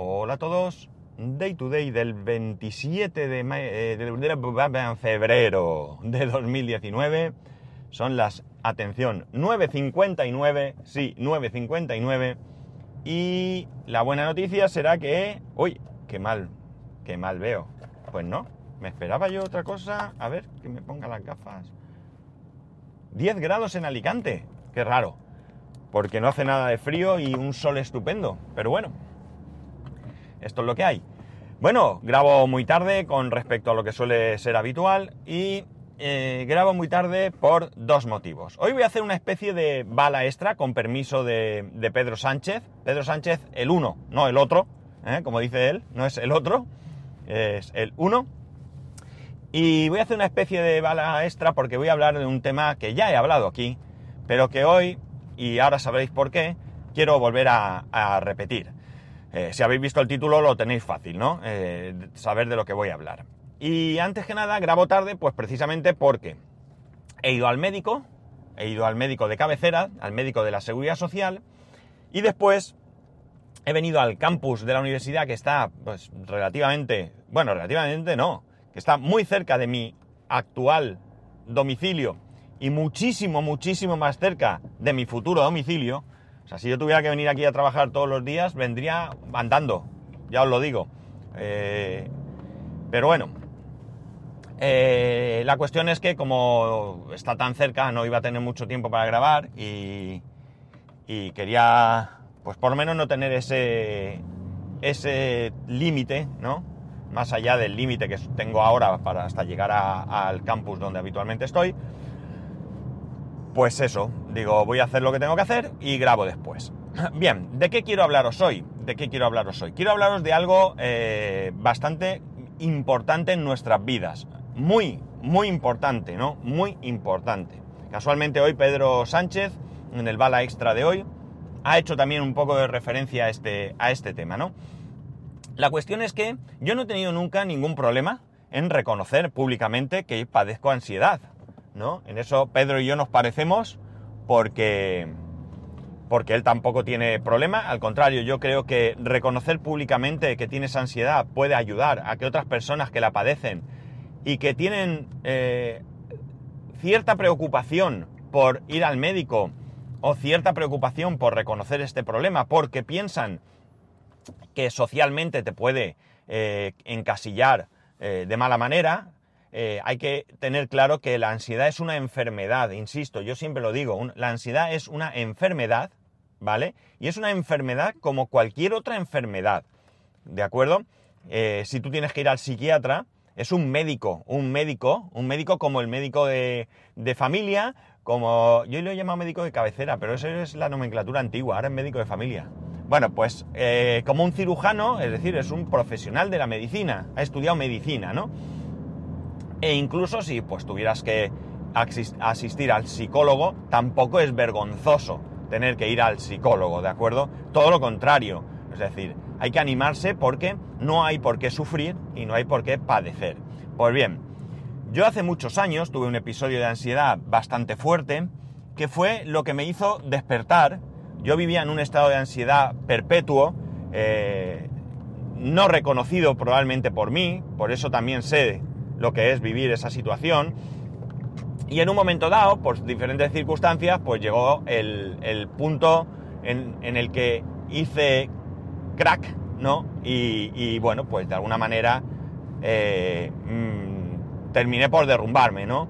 Hola a todos. Day to day del 27 de, eh, de febrero de 2019. Son las, atención, 9.59, sí, 9.59. Y la buena noticia será que... Uy, qué mal, qué mal veo. Pues no, me esperaba yo otra cosa. A ver, que me ponga las gafas. 10 grados en Alicante. Qué raro. Porque no hace nada de frío y un sol estupendo. Pero bueno, esto es lo que hay. Bueno, grabo muy tarde con respecto a lo que suele ser habitual y eh, grabo muy tarde por dos motivos. Hoy voy a hacer una especie de bala extra con permiso de, Pedro Sánchez. Pedro Sánchez, el uno, no el otro, ¿eh? como dice él, no es el otro, es el uno. Y voy a hacer una especie de bala extra porque voy a hablar de un tema que ya he hablado aquí, pero que hoy, y ahora sabréis por qué, quiero volver a repetir. Eh, si habéis visto el título lo tenéis fácil, ¿no? Eh, saber de lo que voy a hablar. Y antes que nada, grabo tarde, pues precisamente porque he ido al médico, he ido al médico de cabecera, al médico de la seguridad social, y después he venido al campus de la universidad que está, pues relativamente, bueno, relativamente no, que está muy cerca de mi actual domicilio y muchísimo, muchísimo más cerca de mi futuro domicilio. O sea, si yo tuviera que venir aquí a trabajar todos los días, vendría andando, ya os lo digo. Eh, pero bueno, eh, la cuestión es que como está tan cerca, no iba a tener mucho tiempo para grabar y, quería, pues por lo menos no tener ese, ese límite, ¿no? Más allá del límite que tengo ahora para hasta llegar al campus donde habitualmente estoy. Pues eso, digo, voy a hacer lo que tengo que hacer y grabo después. Bien, ¿de qué quiero hablaros hoy? ¿De qué quiero hablaros hoy? Quiero hablaros de algo eh, bastante importante en nuestras vidas. Muy, muy importante, ¿no? Muy importante. Casualmente hoy Pedro Sánchez, en el bala extra de hoy, ha hecho también un poco de referencia a este, a este tema, ¿no? La cuestión es que yo no he tenido nunca ningún problema en reconocer públicamente que padezco ansiedad, En eso Pedro y yo nos parecemos porque porque él tampoco tiene problema, al contrario, yo creo que reconocer públicamente que tienes ansiedad puede ayudar a que otras personas que la padecen y que tienen eh, cierta preocupación por ir al médico o cierta preocupación por reconocer este problema porque piensan que socialmente te puede eh, encasillar eh, de mala manera, eh, hay que tener claro que la ansiedad es una enfermedad, insisto, yo siempre lo digo, la ansiedad es una enfermedad, ¿vale? Y es una enfermedad como cualquier otra enfermedad, ¿de acuerdo? Eh, si tú tienes que ir al psiquiatra, es un médico, un médico, un médico como el médico de, familia, como yo lo he llamado médico de cabecera, pero eso es la nomenclatura antigua, ahora es médico de familia. Bueno, pues eh, como un cirujano, es decir, es un profesional de la medicina, ha estudiado medicina, ¿no? E incluso si pues tuvieras que asis- asistir al psicólogo, tampoco es vergonzoso tener que ir al psicólogo, ¿de acuerdo? Todo lo contrario. Es decir, hay que animarse porque no hay por qué sufrir y no hay por qué padecer. Pues bien, yo hace muchos años tuve un episodio de ansiedad bastante fuerte que fue lo que me hizo despertar. Yo vivía en un estado de ansiedad perpetuo, eh, no reconocido probablemente por mí, por eso también sé lo que es vivir esa situación. Y en un momento dado, por diferentes circunstancias, pues llegó el, el punto en, en el que hice crack, ¿no? Y, y, bueno, pues de alguna manera eh, mm, terminé por derrumbarme, ¿no?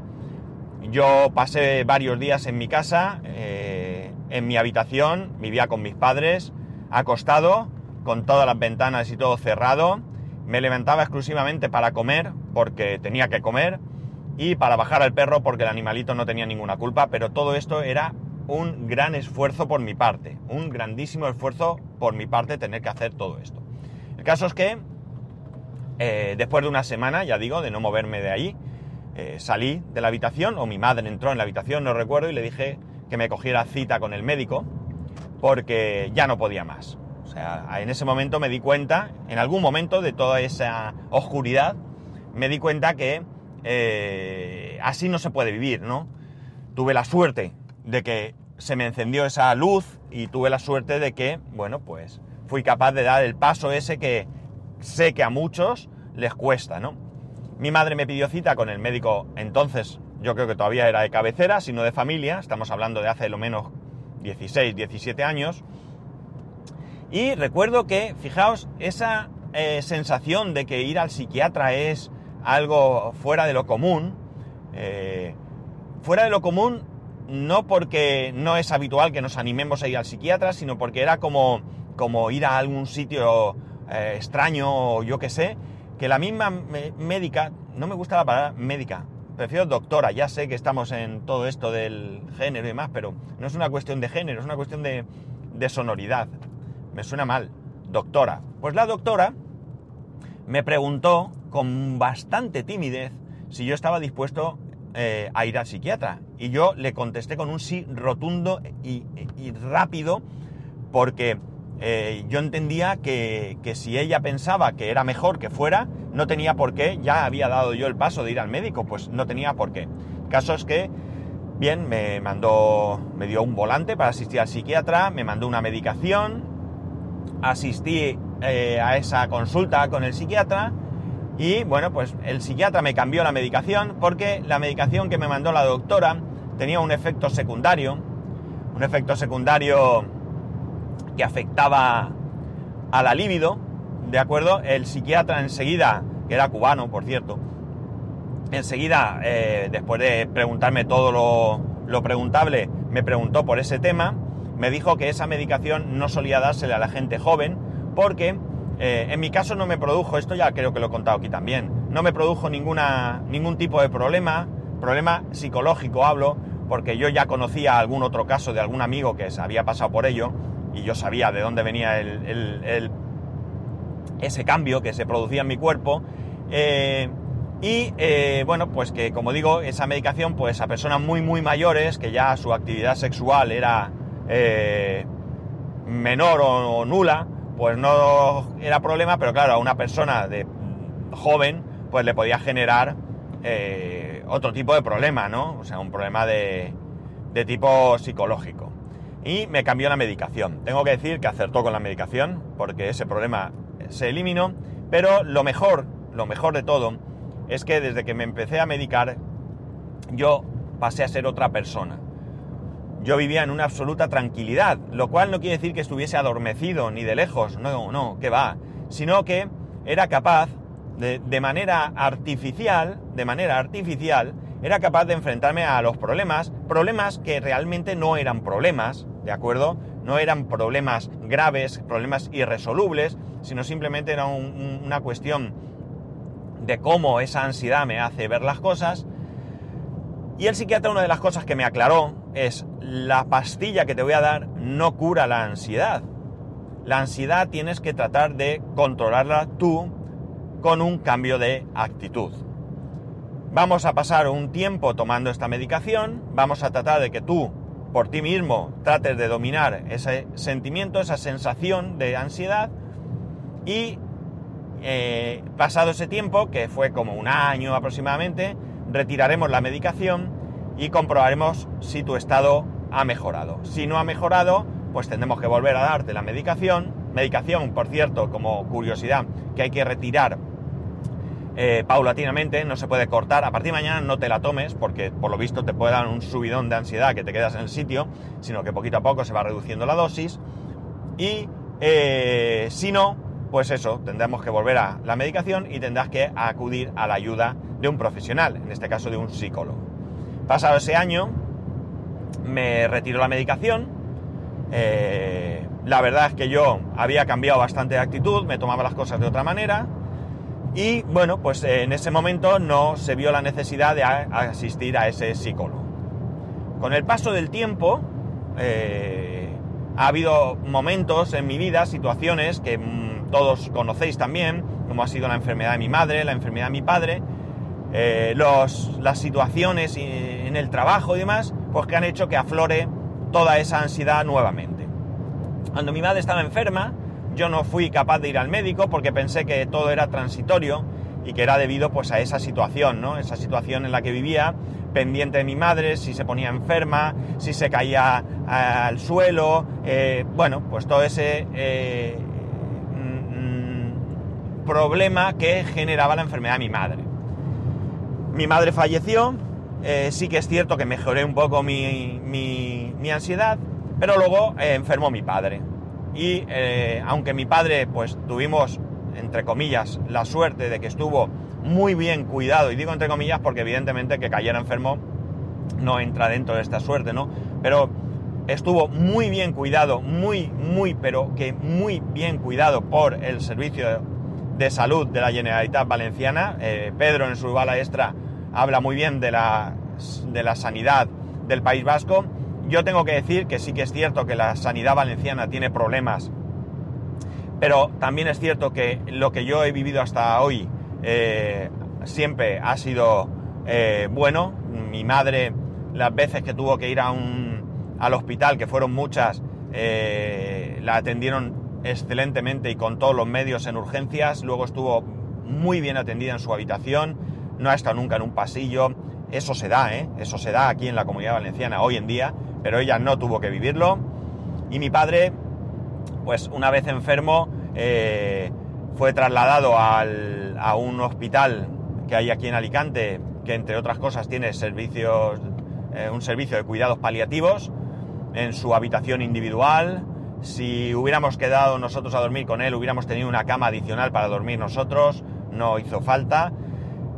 Yo pasé varios días en mi casa, eh, en mi habitación, vivía con mis padres, acostado, con todas las ventanas y todo cerrado. Me levantaba exclusivamente para comer, porque tenía que comer, y para bajar al perro, porque el animalito no tenía ninguna culpa, pero todo esto era un gran esfuerzo por mi parte, un grandísimo esfuerzo por mi parte tener que hacer todo esto. El caso es que eh, después de una semana, ya digo, de no moverme de ahí, eh, salí de la habitación, o mi madre entró en la habitación, no recuerdo, y le dije que me cogiera cita con el médico, porque ya no podía más. En ese momento me di cuenta, en algún momento de toda esa oscuridad, me di cuenta que eh, así no se puede vivir, ¿no? Tuve la suerte de que se me encendió esa luz y tuve la suerte de que, bueno, pues fui capaz de dar el paso ese que sé que a muchos les cuesta, ¿no? Mi madre me pidió cita con el médico entonces, yo creo que todavía era de cabecera, sino de familia, estamos hablando de hace lo menos 16, 17 años. Y recuerdo que, fijaos, esa eh, sensación de que ir al psiquiatra es algo fuera de lo común, eh, fuera de lo común no porque no es habitual que nos animemos a ir al psiquiatra, sino porque era como, como ir a algún sitio eh, extraño o yo qué sé, que la misma médica, no me gusta la palabra médica, prefiero doctora, ya sé que estamos en todo esto del género y demás, pero no es una cuestión de género, es una cuestión de, de sonoridad. Me suena mal, doctora. Pues la doctora me preguntó con bastante timidez si yo estaba dispuesto eh, a ir al psiquiatra. Y yo le contesté con un sí rotundo y, rápido porque eh, yo entendía que, que, si ella pensaba que era mejor que fuera, no tenía por qué, ya había dado yo el paso de ir al médico, pues no tenía por qué. caso es que, bien, me mandó, me dio un volante para asistir al psiquiatra, me mandó una medicación, asistí eh, a esa consulta con el psiquiatra, y bueno, pues el psiquiatra me cambió la medicación porque la medicación que me mandó la doctora tenía un efecto secundario, un efecto secundario que afectaba a la libido, ¿de acuerdo? El psiquiatra enseguida, que era cubano, por cierto, enseguida, eh, después de preguntarme todo lo, lo preguntable, me preguntó por ese tema, me dijo que esa medicación no solía dársele a la gente joven porque eh, en mi caso no me produjo, esto ya creo que lo he contado aquí también, no me produjo ninguna, ningún tipo de problema, problema psicológico hablo, porque yo ya conocía algún otro caso de algún amigo que se había pasado por ello y yo sabía de dónde venía el, ese cambio que se producía en mi cuerpo. Eh, y eh, bueno, pues que como digo, esa medicación, pues a personas muy, muy mayores, que ya su actividad sexual era menor o nula, pues no era problema, pero claro, a una persona de joven, pues le podía generar eh, otro tipo de problema, ¿no? O sea, un problema de, de tipo psicológico. Y me cambió la medicación. Tengo que decir que acertó con la medicación, porque ese problema se eliminó, pero lo mejor, lo mejor de todo, es que desde que me empecé a medicar, yo pasé a ser otra persona yo vivía en una absoluta tranquilidad, lo cual no quiere decir que estuviese adormecido ni de lejos, no, no, que va, sino que era capaz de, de, manera artificial, de manera artificial, era capaz de enfrentarme a los problemas, problemas que realmente no eran problemas, ¿de acuerdo? No eran problemas graves, problemas irresolubles, sino simplemente era una cuestión de cómo esa ansiedad me hace ver las cosas. Y el psiquiatra una de las cosas que me aclaró es la pastilla que te voy a dar no cura la ansiedad. La ansiedad tienes que tratar de controlarla tú con un cambio de actitud. Vamos a pasar un tiempo tomando esta medicación, vamos a tratar de que tú por ti mismo trates de dominar ese sentimiento, esa sensación de ansiedad y eh, pasado ese tiempo, que fue como un año aproximadamente, retiraremos la medicación y comprobaremos si tu estado ha mejorado. Si no ha mejorado, pues tendremos que volver a darte la medicación. Medicación, por cierto, como curiosidad, que hay que retirar eh, paulatinamente, no se puede cortar. A partir de mañana no te la tomes porque por lo visto te puede dar un subidón de ansiedad que te quedas en el sitio, sino que poquito a poco se va reduciendo la dosis. Y eh, si no, pues eso, tendremos que volver a la medicación y tendrás que acudir a la ayuda de un profesional, en este caso de un psicólogo. Pasado ese año, me retiró la medicación. Eh, la verdad es que yo había cambiado bastante de actitud, me tomaba las cosas de otra manera. Y bueno, pues en ese momento no se vio la necesidad de asistir a ese psicólogo. Con el paso del tiempo, eh, ha habido momentos en mi vida, situaciones que mm, todos conocéis también, como ha sido la enfermedad de mi madre, la enfermedad de mi padre, eh, las situaciones en el trabajo y demás, pues que han hecho que aflore toda esa ansiedad nuevamente. Cuando mi madre estaba enferma, yo no fui capaz de ir al médico porque pensé que todo era transitorio y que era debido pues a esa situación, ¿no? Esa situación en la que vivía, pendiente de mi madre, si se ponía enferma, si se caía al suelo, eh, bueno, pues todo ese, eh, problema que generaba la enfermedad de mi madre. Mi madre falleció, eh, sí que es cierto que mejoré un poco mi, mi, ansiedad, pero luego eh, enfermó mi padre. Y eh, aunque mi padre, pues tuvimos, entre comillas, la suerte de que estuvo muy bien cuidado, y digo entre comillas porque evidentemente que cayera enfermo no entra dentro de esta suerte, ¿no? Pero estuvo muy bien cuidado, muy, muy, pero que muy bien cuidado por el Servicio de Salud de la Generalitat Valenciana. Pedro en su bala extra habla muy bien de la, de la sanidad del País Vasco. Yo tengo que decir que sí que es cierto que la sanidad valenciana tiene problemas, pero también es cierto que lo que yo he vivido hasta hoy eh, siempre ha sido eh, bueno. Mi madre, las veces que tuvo que ir a un, al hospital, que fueron muchas, eh, la atendieron excelentemente y con todos los medios en urgencias. Luego estuvo muy bien atendida en su habitación no ha estado nunca en un pasillo. Eso se da, ¿eh? Eso se da aquí en la comunidad valenciana hoy en día, pero ella no tuvo que vivirlo. Y mi padre, pues una vez enfermo, eh, fue trasladado a un hospital que hay aquí en Alicante, que entre otras cosas tiene servicios, eh, un servicio de cuidados paliativos en su habitación individual. Si hubiéramos quedado nosotros a dormir con él, hubiéramos tenido una cama adicional para dormir nosotros, no hizo falta.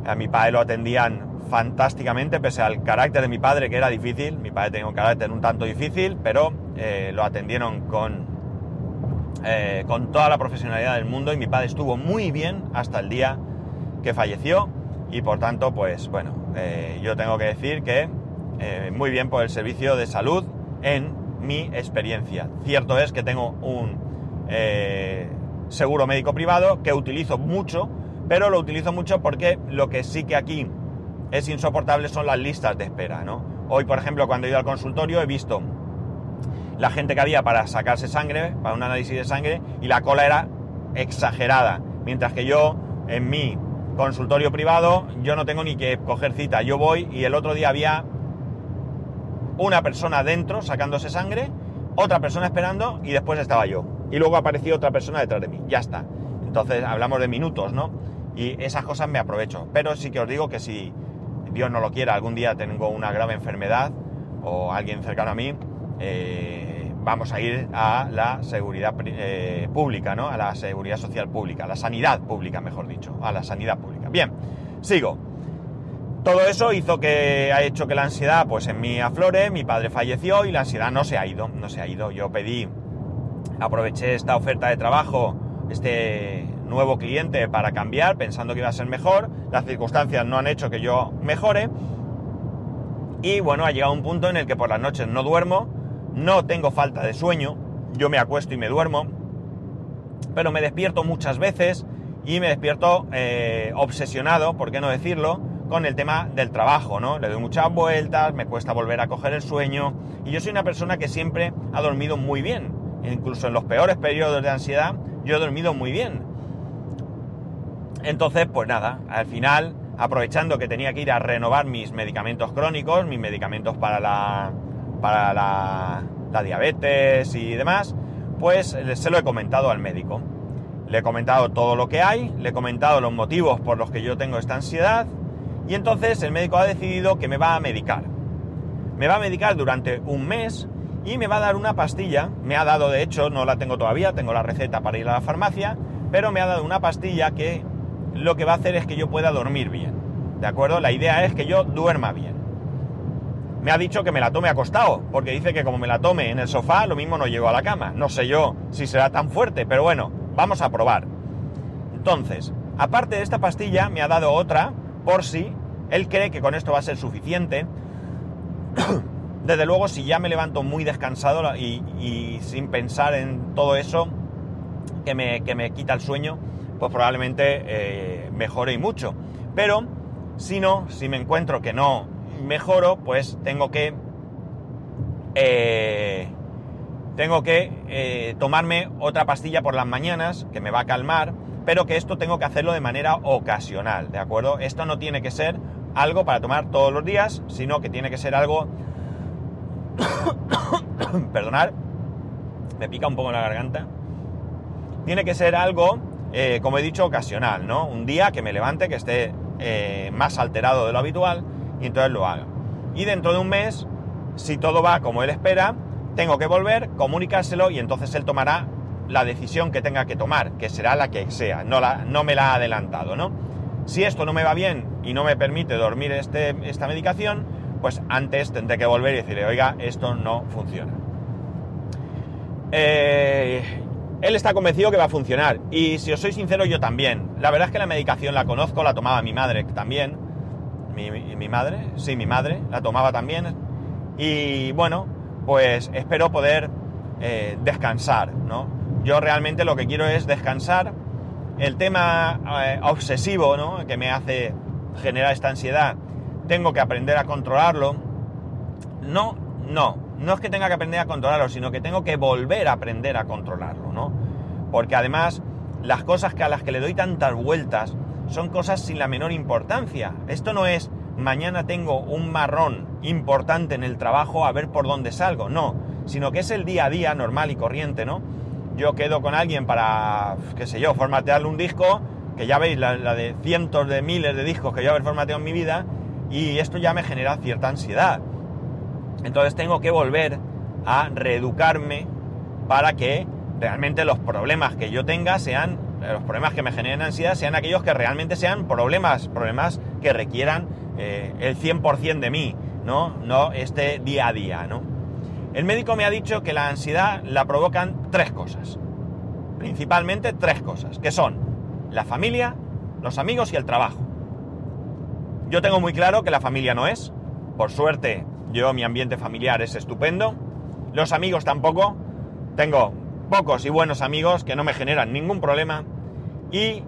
A mi padre lo atendían fantásticamente, pese al carácter de mi padre, que era difícil. Mi padre tenía un carácter un tanto difícil, pero eh, lo atendieron con, eh, con toda la profesionalidad del mundo y mi padre estuvo muy bien hasta el día que falleció. Y por tanto, pues bueno, eh, yo tengo que decir que muy bien por el servicio de salud en mi experiencia. Cierto es que tengo un seguro médico privado que utilizo mucho pero lo utilizo mucho porque lo que sí que aquí es insoportable son las listas de espera, ¿no? Hoy, por ejemplo, cuando he ido al consultorio he visto la gente que había para sacarse sangre, para un análisis de sangre, y la cola era exagerada. Mientras que yo, en mi consultorio privado, yo no tengo ni que coger cita. Yo voy y el otro día había una persona dentro sacándose sangre, otra persona esperando y después estaba yo. Y luego apareció otra persona detrás de mí. Ya está. Entonces hablamos de minutos, ¿no? Y esas cosas me aprovecho. Pero sí que os digo que si Dios no lo quiera, algún día tengo una grave enfermedad o alguien cercano a mí, eh, vamos a ir a la seguridad eh, pública, ¿no? A la seguridad social pública, a la sanidad pública, mejor dicho, a la sanidad pública. Bien, sigo. Todo eso hizo que ha hecho que la ansiedad, pues en mí aflore, mi padre falleció y la ansiedad no se ha ido, no se ha ido. Yo pedí, aproveché esta oferta de trabajo, este nuevo cliente para cambiar, pensando que iba a ser mejor. Las circunstancias no han hecho que yo mejore. Y bueno, ha llegado un punto en el que por las noches no duermo, no tengo falta de sueño, yo me acuesto y me duermo, pero me despierto muchas veces y me despierto eh, obsesionado, por qué no decirlo, con el tema del trabajo, ¿no? Le doy muchas vueltas, me cuesta volver a coger el sueño y yo soy una persona que siempre ha dormido muy bien, incluso en los peores periodos de ansiedad, yo he dormido muy bien. Entonces, pues nada, al final, aprovechando que tenía que ir a renovar mis medicamentos crónicos, mis medicamentos para la, para la, diabetes y demás, pues se lo he comentado al médico. Le he comentado todo lo que hay, le he comentado los motivos por los que yo tengo esta ansiedad y entonces el médico ha decidido que me va a medicar. Me va a medicar durante un mes y me va a dar una pastilla, me ha dado de hecho, no la tengo todavía, tengo la receta para ir a la farmacia, pero me ha dado una pastilla que lo que va a hacer es que yo pueda dormir bien. ¿De acuerdo? La idea es que yo duerma bien. Me ha dicho que me la tome acostado, porque dice que como me la tome en el sofá, lo mismo no llego a la cama. No sé yo si será tan fuerte, pero bueno, vamos a probar. Entonces, aparte de esta pastilla, me ha dado otra, por si él cree que con esto va a ser suficiente. Desde luego, si ya me levanto muy descansado y, sin pensar en todo eso, que me, que me quita el sueño, pues probablemente eh, mejore y mucho. Pero si no, si me encuentro que no mejoro, pues tengo que eh, tengo que eh, tomarme otra pastilla por las mañanas que me va a calmar, pero que esto tengo que hacerlo de manera ocasional, ¿de acuerdo? Esto no tiene que ser algo para tomar todos los días, sino que tiene que ser algo perdonar, me pica un poco la garganta. Tiene que ser algo eh, como he dicho, ocasional, ¿no? Un día que me levante, que esté eh, más alterado de lo habitual y entonces lo haga. Y dentro de un mes, si todo va como él espera, tengo que volver, comunicárselo y entonces él tomará la decisión que tenga que tomar, que será la que sea, no, la, no me la ha adelantado, ¿no? Si esto no me va bien y no me permite dormir este, esta medicación, pues antes tendré que volver y decirle, oiga, esto no funciona. Eh, él está convencido que va a funcionar. Y si os soy sincero, yo también. La verdad es que la medicación la conozco, la tomaba mi madre también. Mi, madre, sí, mi madre, la tomaba también. Y bueno, pues espero poder eh, descansar, ¿no? Yo realmente lo que quiero es descansar. El tema eh, obsesivo, ¿no? Que me hace generar esta ansiedad, tengo que aprender a controlarlo. No, no, no es que tenga que aprender a controlarlo, sino que tengo que volver a aprender a controlarlo, ¿no? Porque además las cosas que a las que le doy tantas vueltas son cosas sin la menor importancia. Esto no es mañana tengo un marrón importante en el trabajo a ver por dónde salgo, no, sino que es el día a día normal y corriente, ¿no? Yo quedo con alguien para, qué sé yo, formatearle un disco, que ya veis la, de cientos de miles de discos que yo haber formateado en mi vida, y esto ya me genera cierta ansiedad. Entonces tengo que volver a reeducarme para que realmente los problemas que yo tenga sean, los problemas que me generen ansiedad, sean aquellos que realmente sean problemas, problemas que requieran eh, el 100% de mí, ¿no? No este día a día, ¿no? El médico me ha dicho que la ansiedad la provocan tres cosas. Principalmente tres cosas, que son la familia, los amigos y el trabajo. Yo tengo muy claro que la familia no es. Por suerte, yo, mi ambiente familiar es estupendo. Los amigos tampoco. Tengo pocos y buenos amigos que no me generan ningún problema. Y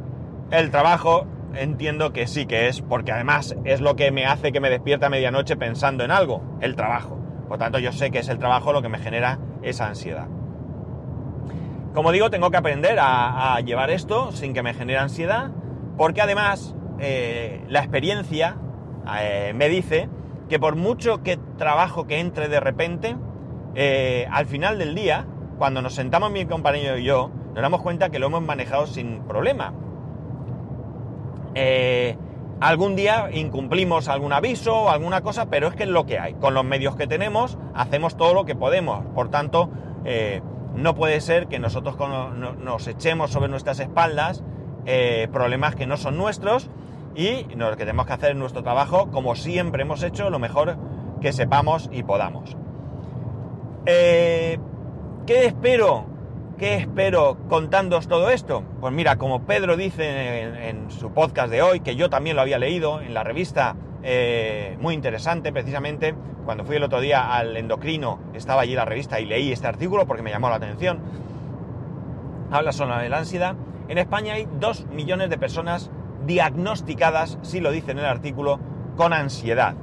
el trabajo entiendo que sí que es, porque además es lo que me hace que me despierta a medianoche pensando en algo, el trabajo. Por tanto, yo sé que es el trabajo lo que me genera esa ansiedad. Como digo, tengo que aprender a, llevar esto sin que me genere ansiedad, porque además eh, la experiencia eh, me dice que por mucho que trabajo que entre de repente, eh, al final del día, cuando nos sentamos mi compañero y yo, nos damos cuenta que lo hemos manejado sin problema. Eh, algún día incumplimos algún aviso o alguna cosa, pero es que es lo que hay. Con los medios que tenemos, hacemos todo lo que podemos. Por tanto, eh, no puede ser que nosotros nos echemos sobre nuestras espaldas problemas que no son nuestros y lo que tenemos que hacer en nuestro trabajo, como siempre hemos hecho, lo mejor que sepamos y podamos. Eh, ¿Qué espero? ¿Qué espero contándoos todo esto? Pues mira, como Pedro dice en, su podcast de hoy, que yo también lo había leído en la revista, eh, muy interesante precisamente, cuando fui el otro día al endocrino, estaba allí la revista y leí este artículo porque me llamó la atención. Habla sobre la ansiedad. En España hay dos millones de personas diagnosticadas, si lo dice en el artículo, con ansiedad.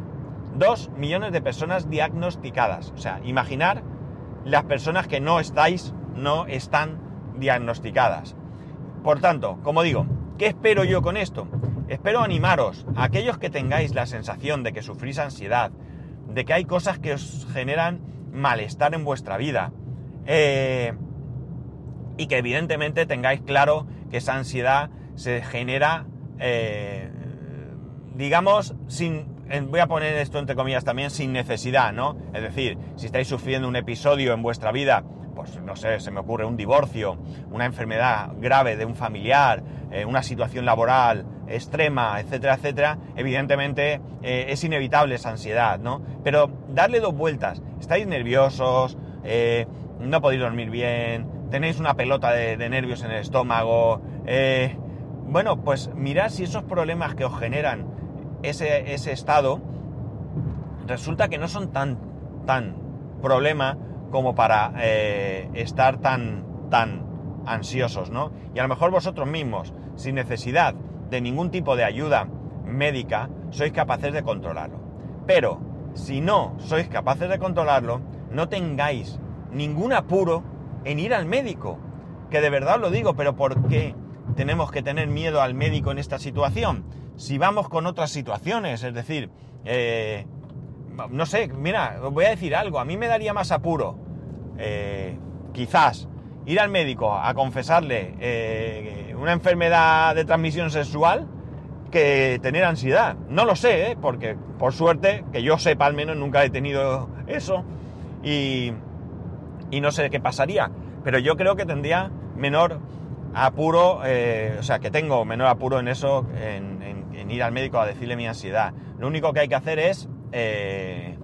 Dos millones de personas diagnosticadas. O sea, imaginar las personas que no estáis, no están diagnosticadas. Por tanto, como digo, ¿qué espero yo con esto? Espero animaros, a aquellos que tengáis la sensación de que sufrís ansiedad, de que hay cosas que os generan malestar en vuestra vida, eh, y que evidentemente tengáis claro que esa ansiedad se genera eh, digamos, sin, voy a poner esto entre comillas también, sin necesidad, ¿no? Es decir, si estáis sufriendo un episodio en vuestra vida, pues no sé, se me ocurre un divorcio, una enfermedad grave de un familiar, eh, una situación laboral extrema, etcétera, etcétera, evidentemente eh, es inevitable esa ansiedad, ¿no? Pero darle dos vueltas, estáis nerviosos, no podéis dormir bien, tenéis una pelota de, de nervios en el estómago, bueno, pues mirad si esos problemas que os generan ese, estado resulta que no son tan, tan problema como para eh, estar tan, tan ansiosos, ¿no? Y a lo mejor vosotros mismos, sin necesidad de ningún tipo de ayuda médica, sois capaces de controlarlo. Pero si no sois capaces de controlarlo, no tengáis ningún apuro en ir al médico. Que de verdad lo digo, pero ¿por qué? Tenemos que tener miedo al médico en esta situación. Si vamos con otras situaciones, es decir, eh, no sé, mira, os voy a decir algo, a mí me daría más apuro, eh, quizás, ir al médico a confesarle eh, una enfermedad de transmisión sexual que tener ansiedad. No lo sé, porque por suerte, que yo sepa al menos, nunca he tenido eso y, y no sé qué pasaría. Pero yo creo que tendría menor apuro, eh, o sea, que tengo menor apuro en eso, en, ir al médico a decirle mi ansiedad. Lo único que hay que hacer es eh,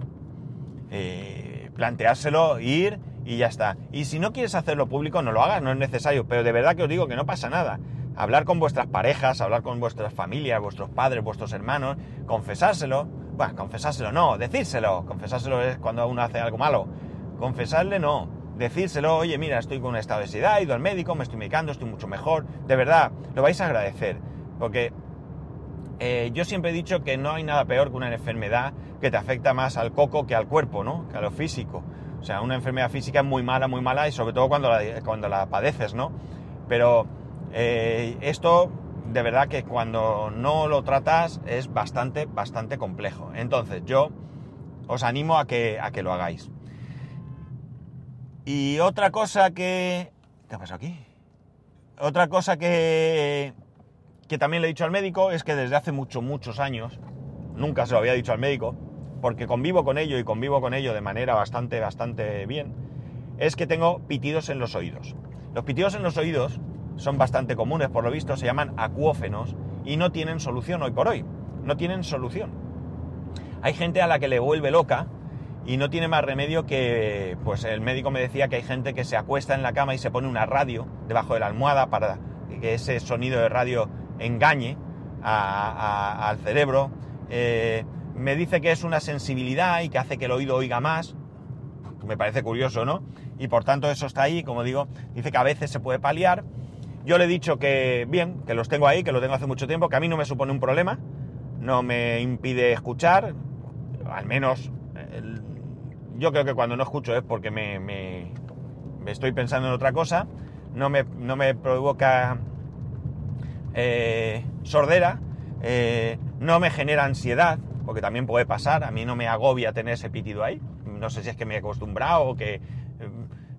eh, planteárselo, ir y ya está. Y si no quieres hacerlo público, no lo hagas, no es necesario, pero de verdad que os digo que no pasa nada. Hablar con vuestras parejas, hablar con vuestras familias, vuestros padres, vuestros hermanos, confesárselo. Bueno, confesárselo no, decírselo. Confesárselo es cuando uno hace algo malo. Confesarle no decírselo, oye, mira, estoy con un estado de ansiedad, he ido al médico, me estoy medicando, estoy mucho mejor. De verdad, lo vais a agradecer. Porque eh, yo siempre he dicho que no hay nada peor que una enfermedad que te afecta más al coco que al cuerpo, ¿no? Que a lo físico. O sea, una enfermedad física es muy mala, muy mala y sobre todo cuando la, cuando la padeces, ¿no? Pero eh, esto, de verdad que cuando no lo tratas es bastante, bastante complejo. Entonces, yo os animo a que, a que lo hagáis. Y otra cosa que... ¿Qué ha pasado aquí? Otra cosa que, que también le he dicho al médico es que desde hace muchos, muchos años, nunca se lo había dicho al médico, porque convivo con ello y convivo con ello de manera bastante, bastante bien, es que tengo pitidos en los oídos. Los pitidos en los oídos son bastante comunes, por lo visto, se llaman acuófenos y no tienen solución hoy por hoy. No tienen solución. Hay gente a la que le vuelve loca y no tiene más remedio que, pues el médico me decía que hay gente que se acuesta en la cama y se pone una radio debajo de la almohada para que ese sonido de radio engañe al cerebro. Eh, me dice que es una sensibilidad y que hace que el oído oiga más. Me parece curioso, ¿no? Y por tanto eso está ahí, como digo, dice que a veces se puede paliar. Yo le he dicho que, bien, que los tengo ahí, que lo tengo hace mucho tiempo, que a mí no me supone un problema, no me impide escuchar, al menos yo creo que cuando no escucho es porque me, estoy pensando en otra cosa, no me, no me provoca eh, sordera, eh, no me genera ansiedad, porque también puede pasar, a mí no me agobia tener ese pitido ahí, no sé si es que me he acostumbrado o que eh,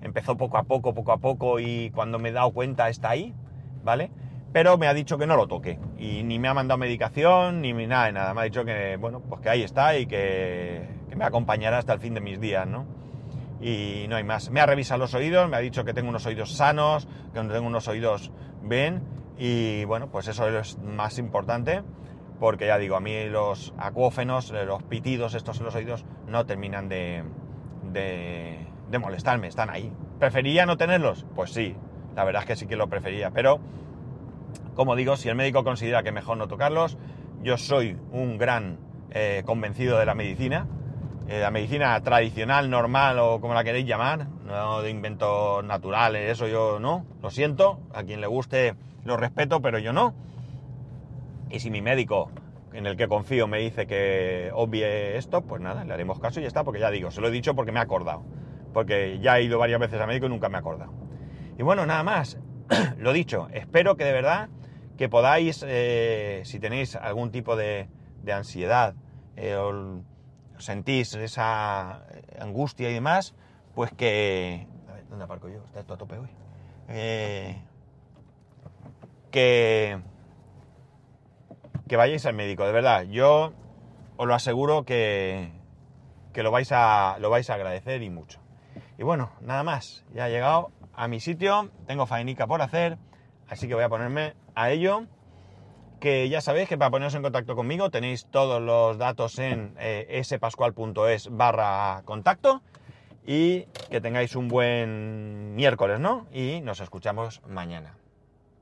empezó poco a poco, poco a poco y cuando me he dado cuenta está ahí, ¿vale? Pero me ha dicho que no lo toque y ni me ha mandado medicación ni nada de nada, me ha dicho que, bueno, pues que ahí está y que que me acompañará hasta el fin de mis días, ¿no? Y no hay más. Me ha revisado los oídos, me ha dicho que tengo unos oídos sanos, que tengo unos oídos bien, y bueno, pues eso es más importante, porque ya digo, a mí los acuófenos, los pitidos estos en los oídos, no terminan de, molestarme, están ahí. ¿Prefería no tenerlos? Pues sí, la verdad es que sí que lo prefería, pero como digo, si el médico considera que mejor no tocarlos, yo soy un gran eh, convencido de la medicina, eh, la medicina tradicional, normal o como la queréis llamar, no de inventos naturales, eso yo no, lo siento, a quien le guste lo respeto, pero yo no. Y si mi médico, en el que confío, me dice que obvie esto, pues nada, le haremos caso y ya está, porque ya digo, se lo he dicho porque me he acordado, porque ya he ido varias veces a médico y nunca me he acordado. Y bueno, nada más, lo dicho, espero que de verdad que podáis, eh, si tenéis algún tipo de, ansiedad, eh, sentís esa angustia y demás, pues que... A ver, ¿dónde aparco yo? Está esto a tope hoy. Eh, que... Que vayáis al médico, de verdad. Yo os lo aseguro que, que lo, vais a, lo vais a agradecer y mucho. Y bueno, nada más. Ya he llegado a mi sitio, tengo faenica por hacer, así que voy a ponerme a ello que ya sabéis que para poneros en contacto conmigo tenéis todos los datos en eh, spascual.es barra contacto y que tengáis un buen miércoles, ¿no? Y nos escuchamos mañana.